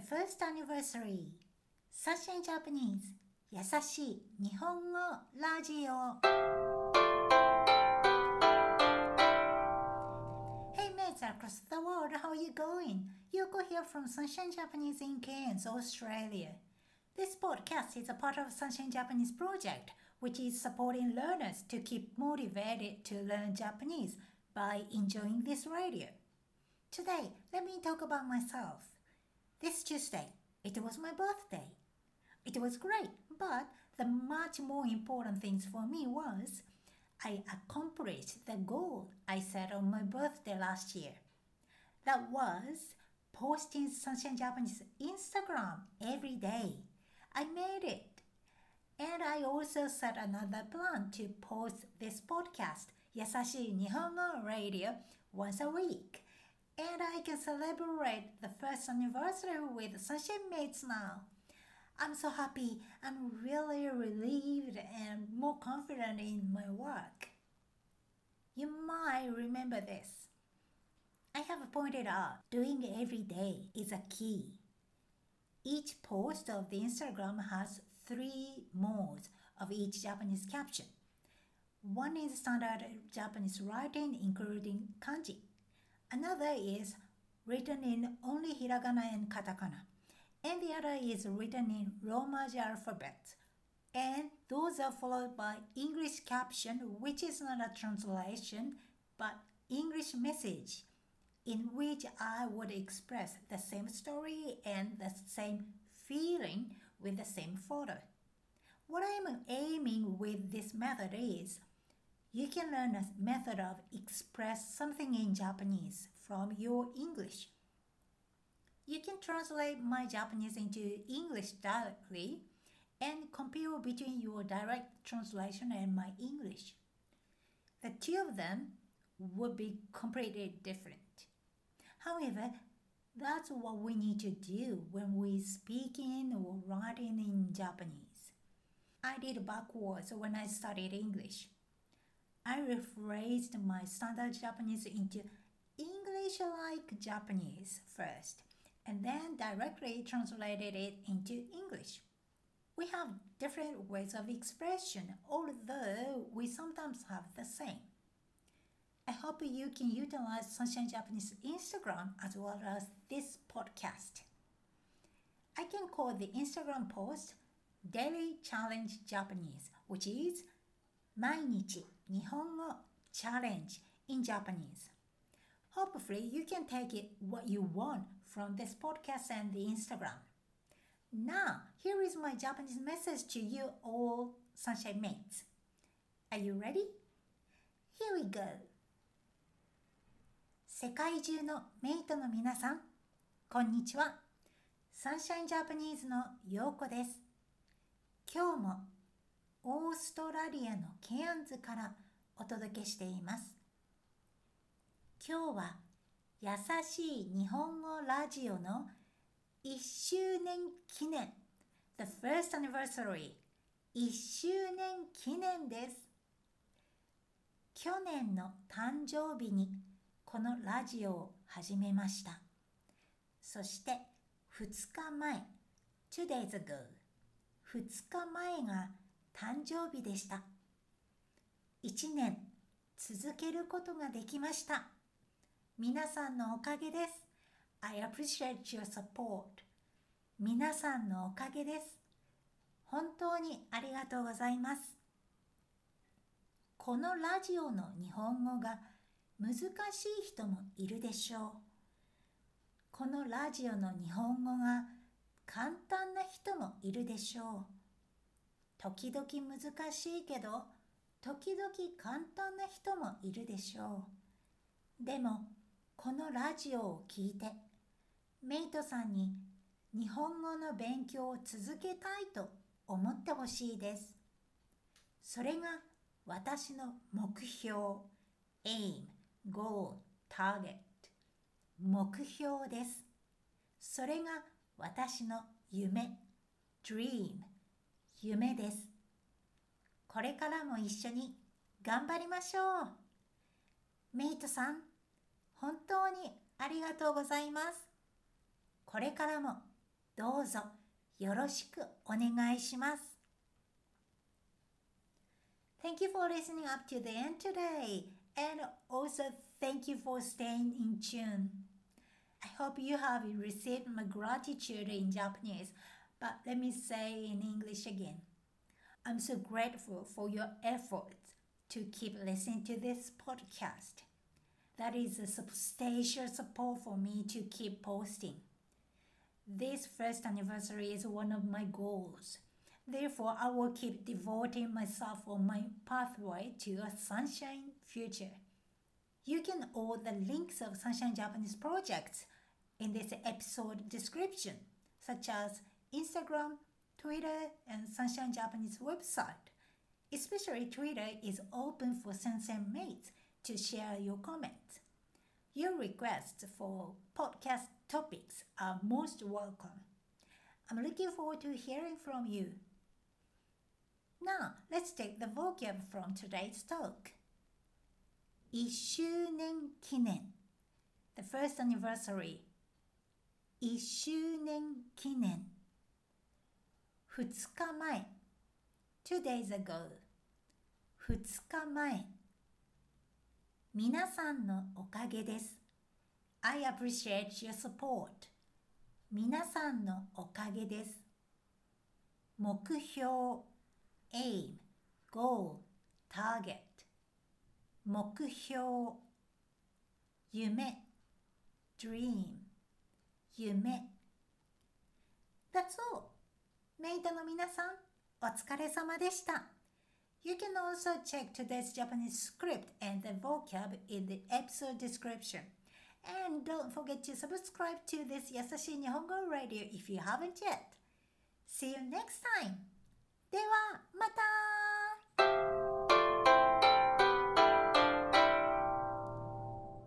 The first anniversary. サンシャインジャパニーズ優しい日本語ラジオ Hey mates across the world, how are you going? Yoko here from Sunshine Japanese in Cairns, Australia. This podcast is a part of Sunshine Japanese project, which is supporting learners to keep motivated to learn Japanese by enjoying this radio. Today, let me talk about myself. This Tuesday, it was my birthday. It was great, but the much more important things for me was I accomplished the goal I set on my birthday last year. That was posting Sunshine Japanese Instagram every day. I made it. And I also set another plan to post this podcast, Yasashi Nihongo Radio, once a week and I can celebrate the first anniversary with Sunshine Mates now. I'm so happy and really relieved and more confident in my work. You might remember this. I have pointed out doing every day is a key. Each post of the Instagram has three modes of each Japanese caption. One is standard Japanese writing including kanji. Another is written in only hiragana and katakana and the other is written in Romaji alphabet. And those are followed by English caption, which is not a translation but English message, in which I would express the same story and the same feeling with the same photo. What I am aiming with this method is you can learn a method of express something in Japanese from your English you can translate my Japanese into English directly and compare between your direct translation and my English. The two of them would be completely different. However, that's what we need to do when we speaking or writing in Japanese. I did backwards when I studied English. I rephrased my standard Japanese into English like Japanese first and then directly translated it into English. We have different ways of expression, although we sometimes have the same. I hope you can utilize Sunshine Japanese Instagram as well as this podcast. I can call the Instagram post Daily Challenge Japanese, which is 毎日日本語 challenge in Japanese. Hopefully, you can take it what you want from this podcast and the Instagram. Now, here is my Japanese message to you all sunshine mates. Are you ready? Here we go. 世界中のメイトの皆さん、こんにちは。サンシャインジャパニーズのようこです。今日もオーストラリアのケアンズからお届けしています。今日は優しい日本語ラジオの1周年記念。The first anniversary 1周年記念です。去年の誕生日にこのラジオを始めました。そして2日前。Two days ago 2日前が誕生日でした1年続けることができました皆さんのおかげです。I appreciate your support. 皆さんのおかげです。本当にありがとうございます。このラジオの日本語が難しい人もいるでしょう。このラジオの日本語が簡単な人もいるでしょう。時々難しいけど、時々簡単な人もいるでしょう。でも、このラジオを聞いてメイトさんに日本語の勉強を続けたいと思ってほしいです。それが私の目標 aim, goal, target 目標です。それが私の夢 dream 夢です。これからも一緒に頑張りましょう。メイトさん本当にありがとうございます。これからもどうぞよろしくお願いします。Thank you for listening up to the end today and also thank you for staying in tune. I hope you have received my gratitude in Japanese, but let me say in English again. I'm so grateful for your efforts to keep listening to this podcast. That is a substantial support for me to keep posting. This first anniversary is one of my goals. Therefore, I will keep devoting myself on my pathway to a sunshine future. You can all the links of Sunshine Japanese projects in this episode description, such as Instagram, Twitter, and Sunshine Japanese website. Especially Twitter is open for Sunshine mates to share your comments. Your requests for podcast topics are most welcome. I'm looking forward to hearing from you. Now, let's take the vocab from today's talk. 一周年記念, The first anniversary. 一周年記念.2日前 Two days ago 2日前皆さんのおかげです。I appreciate your support. 皆さんのおかげです。目標 aim, goal, target 目標夢 dream 夢 That's all! メイドの皆さん、お疲れ様でした。You can also check today's Japanese script and the vocab in the episode description. And don't forget to subscribe to this 優しい日本語 Radio if you haven't yet. See you next time! では、また